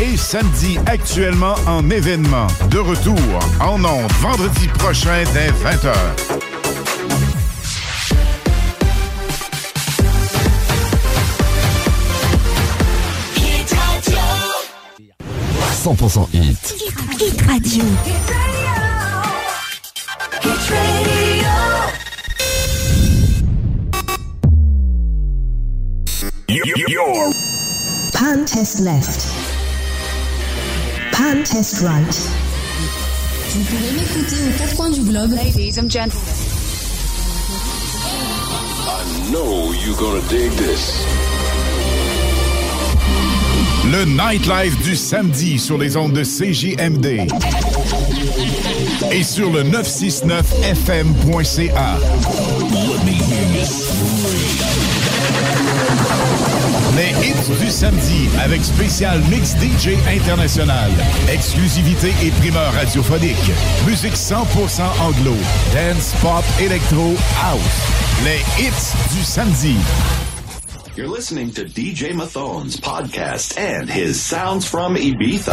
Et samedi, actuellement en événement. De retour en ondes vendredi prochain dès 20h. Hit Radio. 100% hit. Hit Radio. Hit Radio. Your Pan test left. Pan test right. Vous pouvez m'écouter aux quatre coins du globe. Ladies and gentlemen. I know you're gonna dig this. Le nightlife du samedi sur les ondes de CJMD. Et sur le 969fm.ca. Les hits du samedi avec spécial mix DJ international. Exclusivité et primeur radiophonique. Musique 100% anglo. Dance, pop, électro, house. Les hits du samedi. You're listening to DJ Mathone's podcast and his Sounds from Ibiza.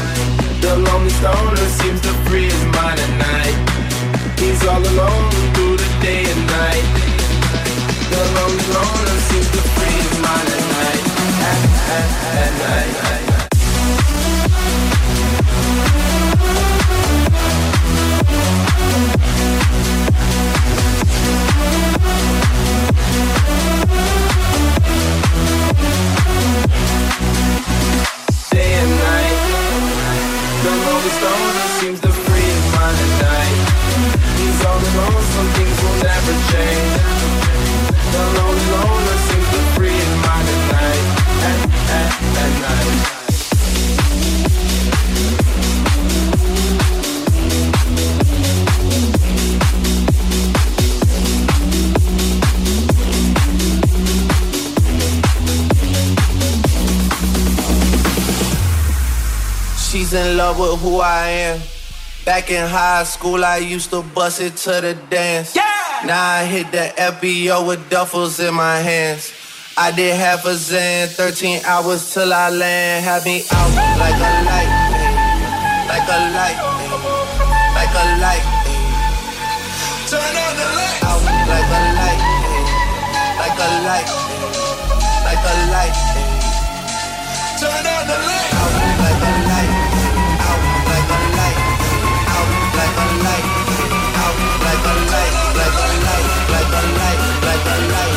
The lonely stoner seems to free his mind at night. He's all alone through the day and night. The lonely loner seems to free his mind at night. At, at, at night never change The lonely loner seems to free his mind at night At, at, at night She's in love with who I am. Back in high school, I used to bust it to the dance. Yeah! Now I hit the FBO with duffels in my hands. I did half a zen, 13 hours till I land. Had me out like a light, like a light, like a light. Turn on the light. Out like a light, like a light, like a light. Turn on the light. Out like a light. Out like a light. Out like a light. Out like a light. Like a light. Light. Like a light.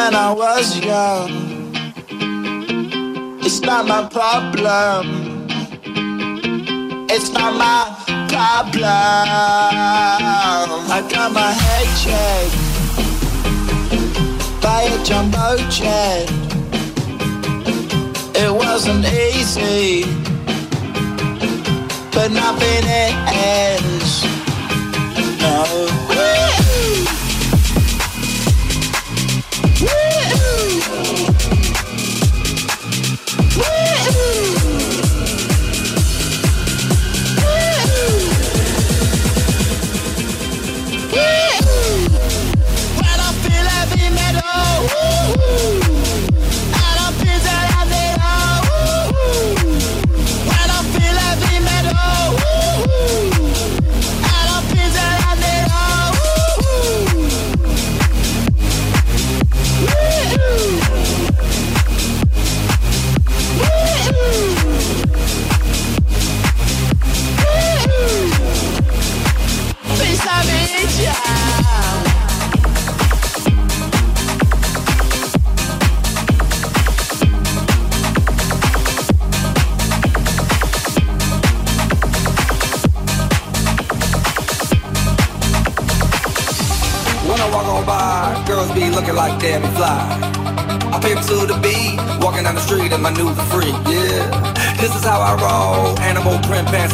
When I was young, it's not my problem. It's not my problem. I got my head checked by a jumbo jet. It wasn't easy, but nothing ends. No.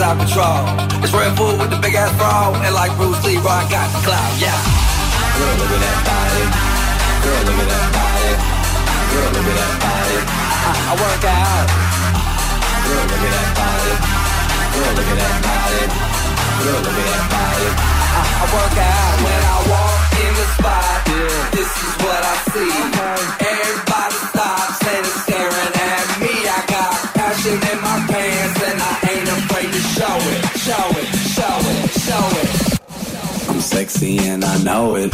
Out control. It's Red Bull with the big ass bra, and like Bruce Lee, I got the clout, yeah. Girl, look at that body. Girl, look at that body. Girl, look at that body. I, I work out. Girl, look at that body. Girl, look at that body. Girl, look at that body. I, I work out when I walk in the spot. This is what I see. Everybody stops and show it, show it, show it. I'm sexy and I know it.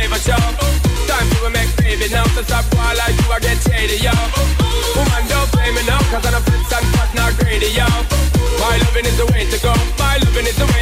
slave a job. Time to make baby now, cause I boy like you, I get shady, yo. Woman, don't blame me now, cause I'm a fits and fat, not greedy, yo. My loving is the way to go, my loving is the way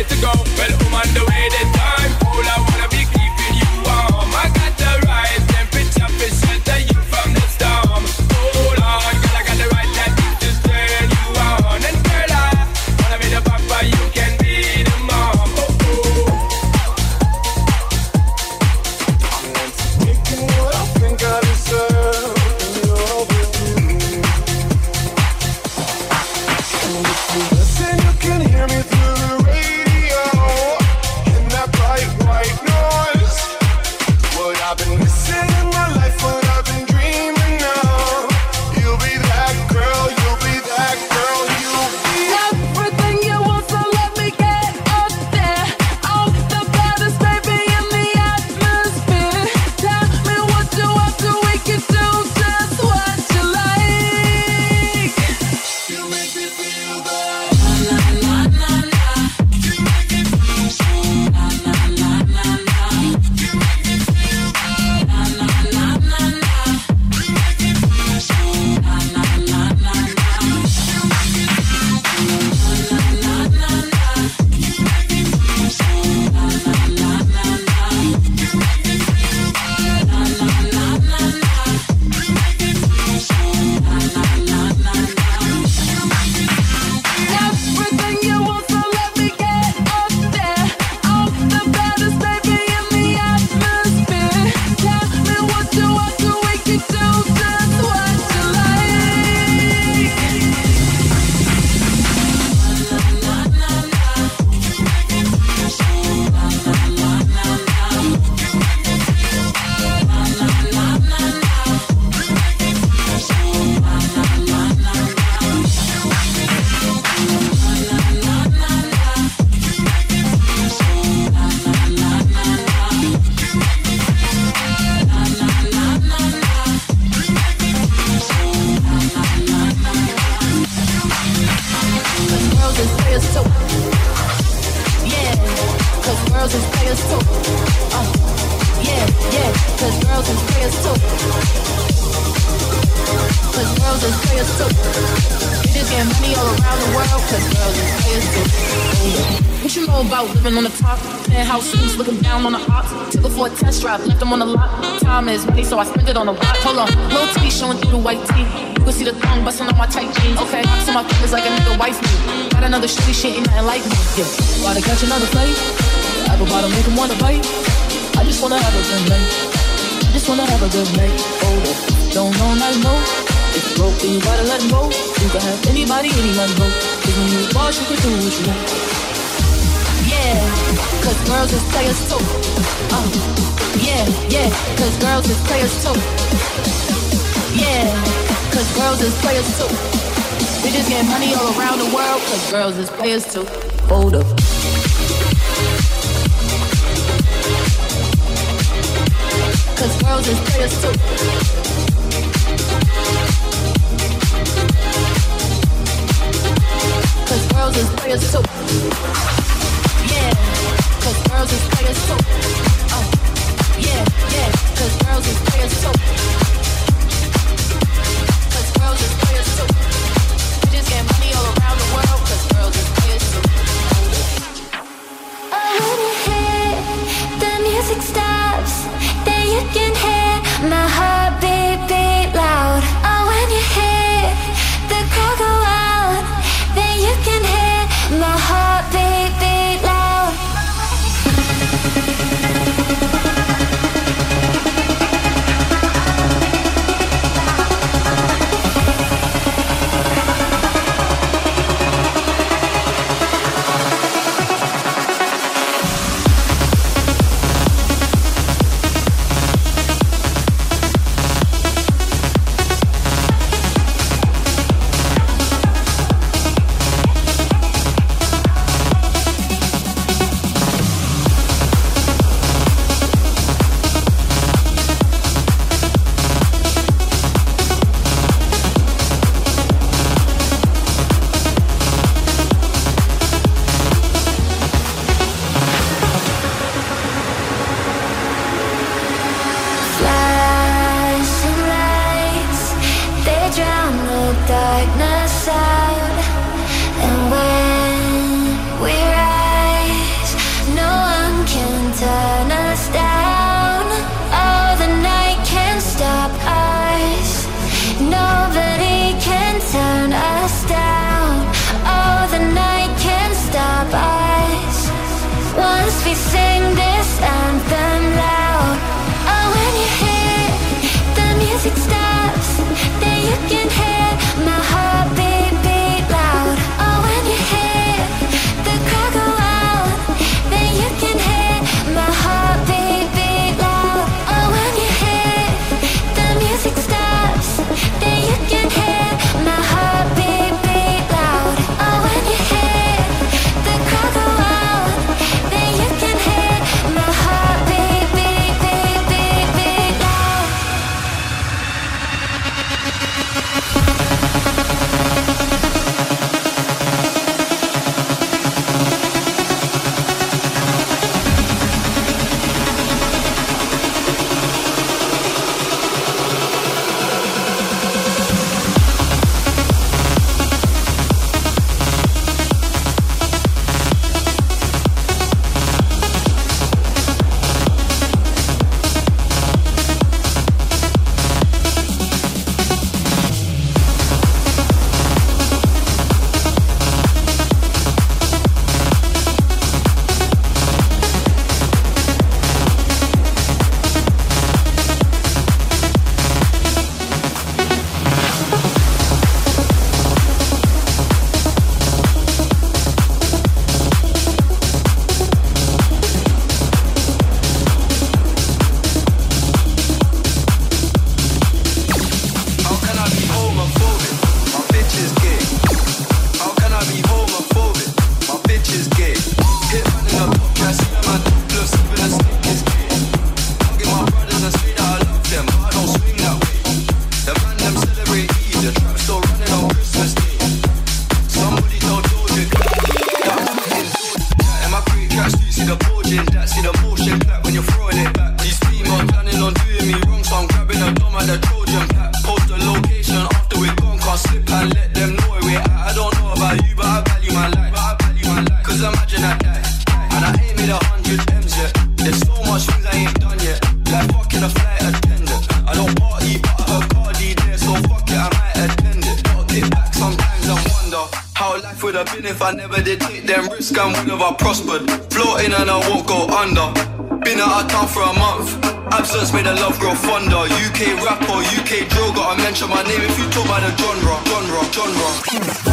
And I ain't made a hundred M's yet. There's so much things I ain't done yet. Like fucking a flight attendant. I don't party, but her party there, so fuck it, I might attend it. Got it back sometimes I wonder how life would have been if I never did take them risks and would have I prospered. Floating and I won't go under. Been out of town for a month. Absence made the love grow fonder. UK rapper, UK drill, I mention my name if you talk about the genre, genre, genre.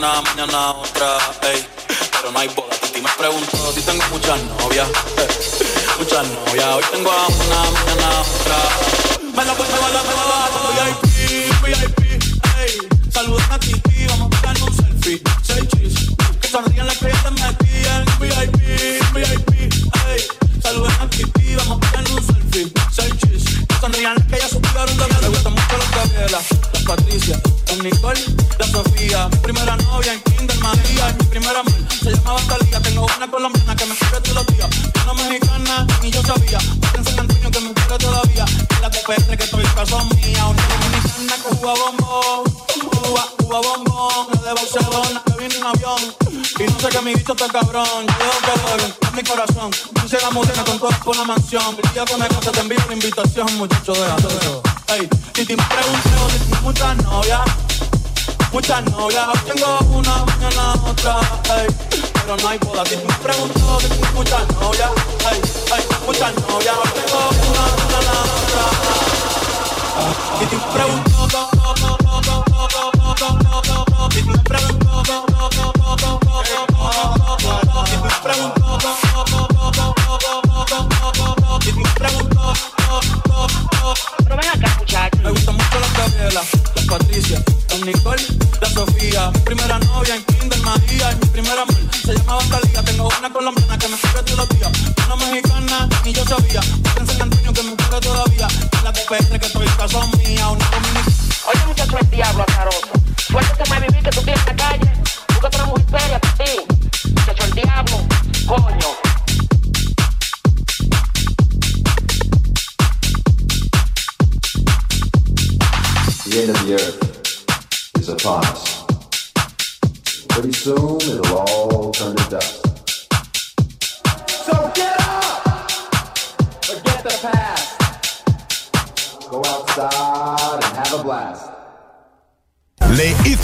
Una, mañana otra, ey. Pero no hay boda. Titi me preguntó si tengo muchas novias. ey. Muchas novias, hoy tengo a una, mañana otra. Me la pongo, me la cabrón. Yo que doy en mi corazón. Puse la música con todas por la mansión. Que me casa te envío una invitación, muchacho, déjate eso. Ey, y te pregunté si tienes muchas novias. Muchas novias, tengo una, mañana otra, ey. Pero no hay boda, si me pregunto si tienes muchas novias, ey, ey, muchas novias, tengo una, mañana otra. Y te pregunto, Nicole, la Sofía. Primera novia en Kinder María. Mi primera amor se llamaba Talía. Tengo una colombiana que me quiere todos los días. Una mexicana, ni yo sabía. Otra en Antonio que me quiere todavía. La de que estoy caso mía. Una dominicana. Oye, muchacho, el diablo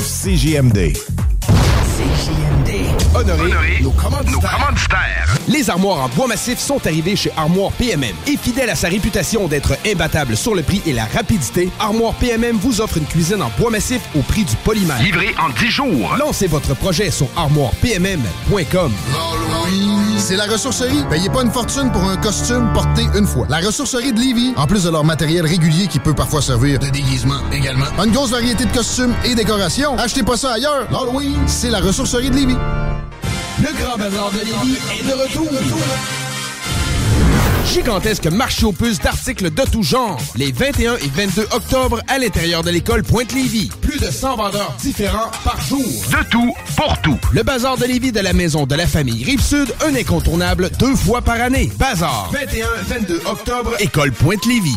969 CJMD. Honorer, nos, commanditaires. Les armoires en bois massif sont arrivées chez Armoire PMM. Et fidèle à sa réputation d'être imbattable sur le prix et la rapidité, Armoire PMM vous offre une cuisine en bois massif au prix du polymère. Livré en 10 jours. Lancez votre projet sur armoirepmm.com. C'est la ressourcerie. Payez pas une fortune pour un costume porté une fois. La ressourcerie de Lévis, en plus de leur matériel régulier qui peut parfois servir de déguisement également. Une grosse variété de costumes et décorations. Achetez pas ça ailleurs. L'Halloween, c'est la ressourcerie de Lévis. Le Grand Bazar de Lévis est de retour. Gigantesque marché aux puces d'articles de tout genre. Les 21 et 22 octobre à l'intérieur de l'école Pointe-Lévis. Plus de 100 vendeurs différents par jour. De tout, pour tout. Le Bazar de Lévis de la Maison de la Famille Rive-Sud, un incontournable deux fois par année. Bazar. 21-22 octobre, école Pointe-Lévis.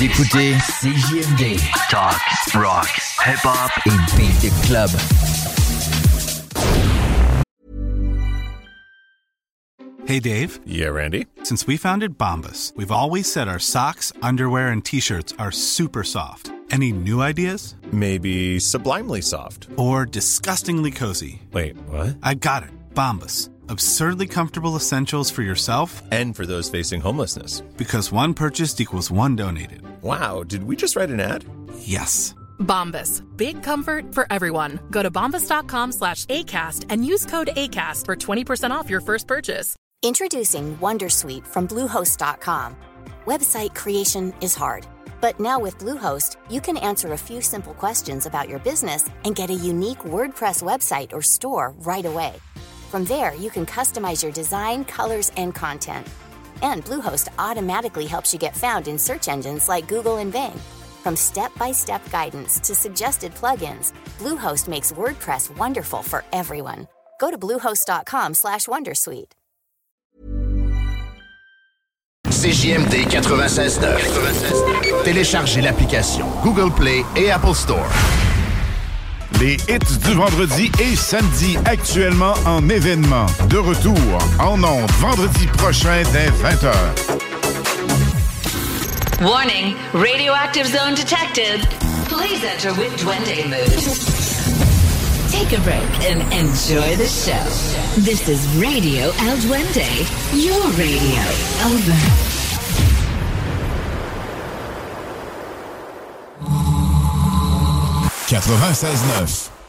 Vous écoutez CJMD. Talk, rock, hip-hop et beat the club. Hey Dave. Yeah, Randy. Since we founded Bombas, we've always said our socks, underwear, and t shirts are super soft. Any new ideas? Maybe sublimely soft. Or disgustingly cozy. Wait, what? I got it. Bombas. Absurdly comfortable essentials for yourself And for those facing homelessness. because one purchased equals one donated. Wow, did we just write an ad? Yes. Bombas. Big comfort for everyone. Go to bombas.com slash ACAST and use code ACAST for 20% off your first purchase. Introducing Wondersuite from Bluehost.com. Website creation is hard, but now with Bluehost, you can answer a few simple questions about your business and get a unique WordPress website or store right away. From there, you can customize your design, colors, and content. And Bluehost automatically helps you get found in search engines like Google and Bing. From step-by-step guidance to suggested plugins, Bluehost makes WordPress wonderful for everyone. Go to bluehost.com/wondersuite. CJMD 96.9. Téléchargez l'application Google Play et Apple Store. Les hits du vendredi et samedi actuellement en événement. De retour en ondes vendredi prochain dès 20h. Warning, radioactive zone detected. Please enter with Duende mood. Take a break and enjoy the show. This is Radio El Duende, your radio. Over. 96.9.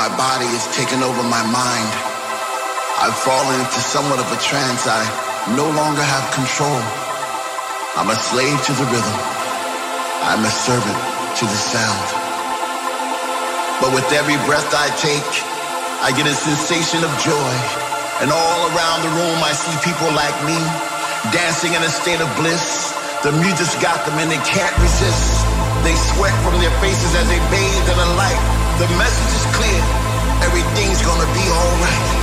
my body. It's taking over my mind. I've fallen into somewhat of a trance. I no longer have control. I'm a slave to the rhythm. I'm a servant to the sound. But with every breath I take, I get a sensation of joy. And all around the room, I see people like me dancing in a state of bliss. The music's got them and they can't resist. They sweat from their faces as they bathe in the light. The message is clear. Everything's gonna be alright.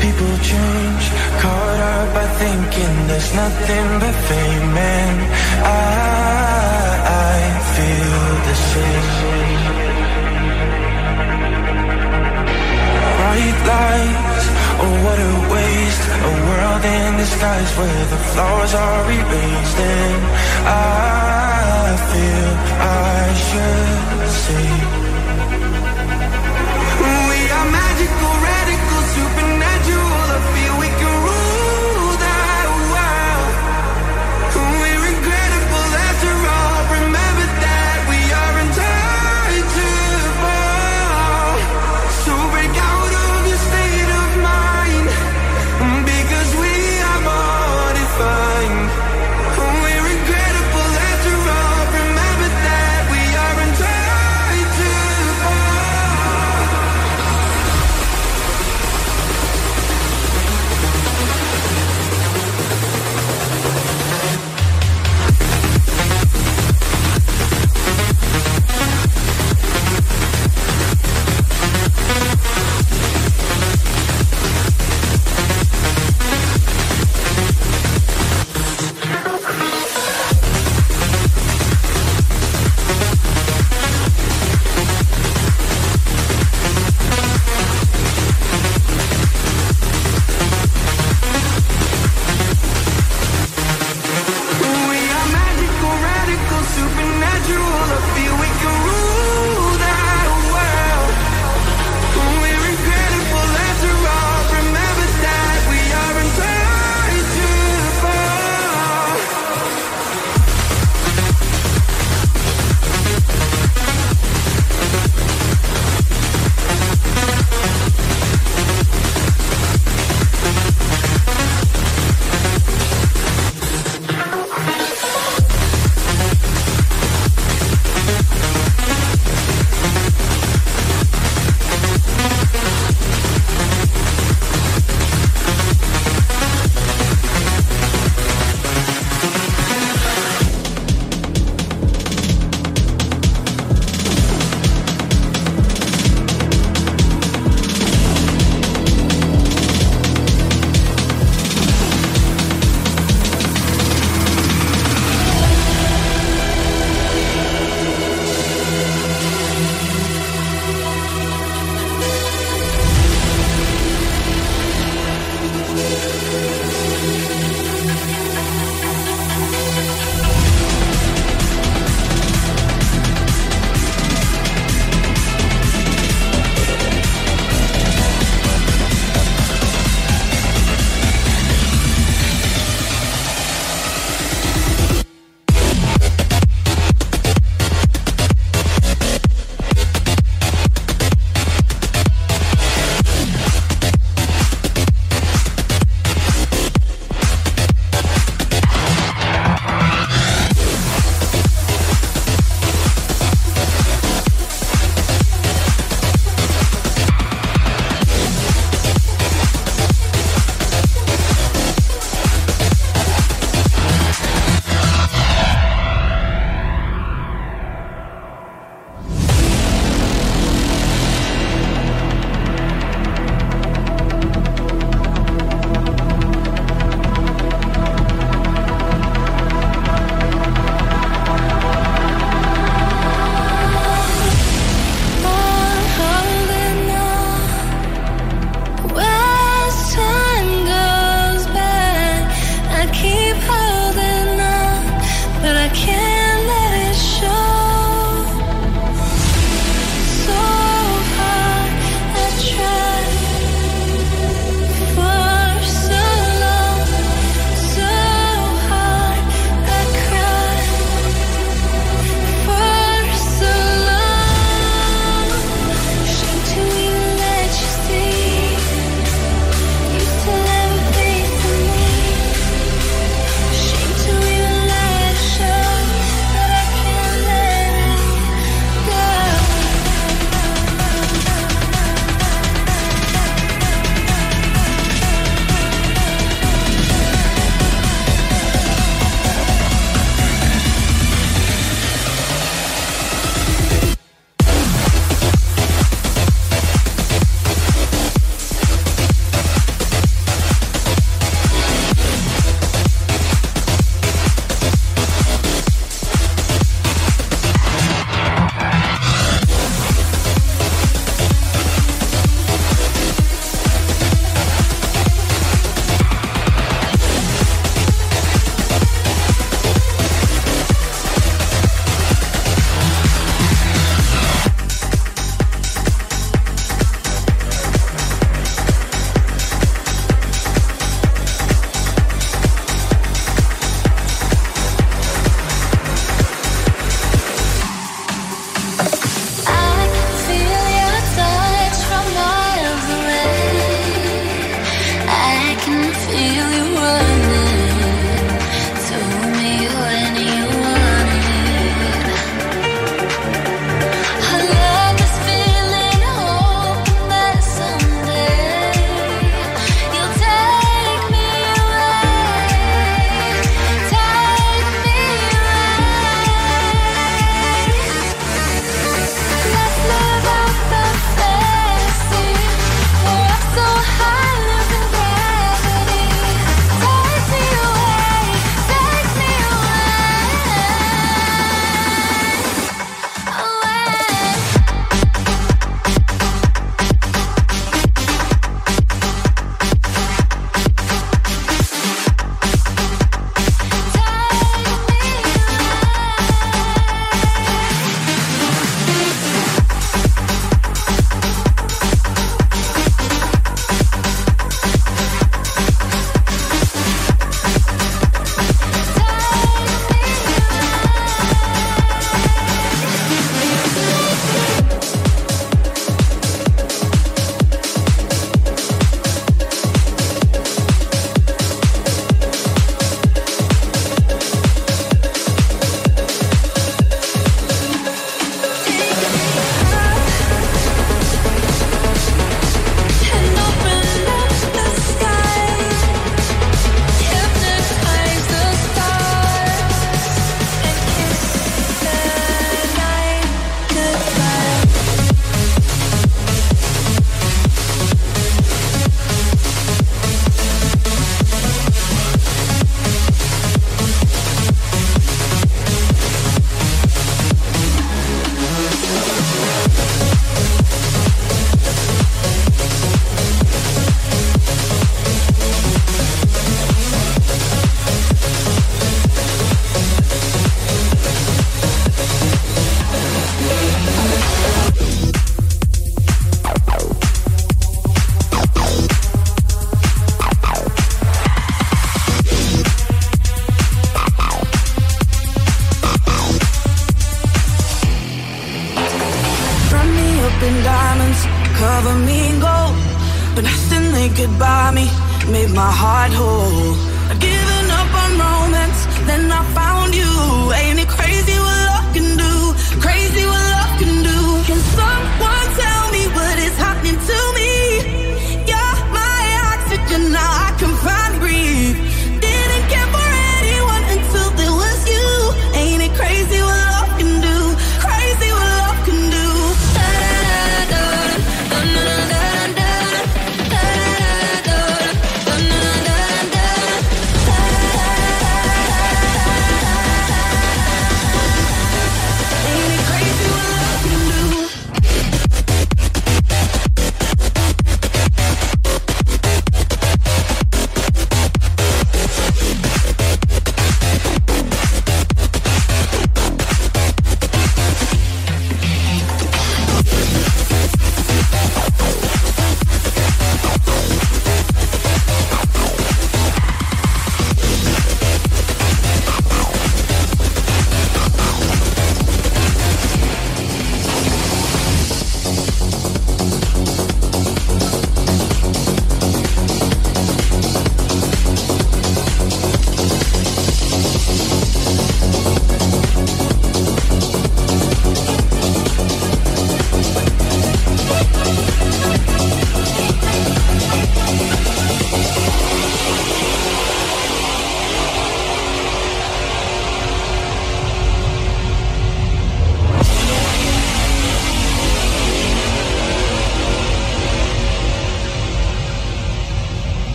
People change, caught up by thinking there's nothing but fame, and I, I feel the same. Bright lights, oh what a waste, a world in disguise where the flaws are erased, and I feel I should say. We are magical, radical, supernatural.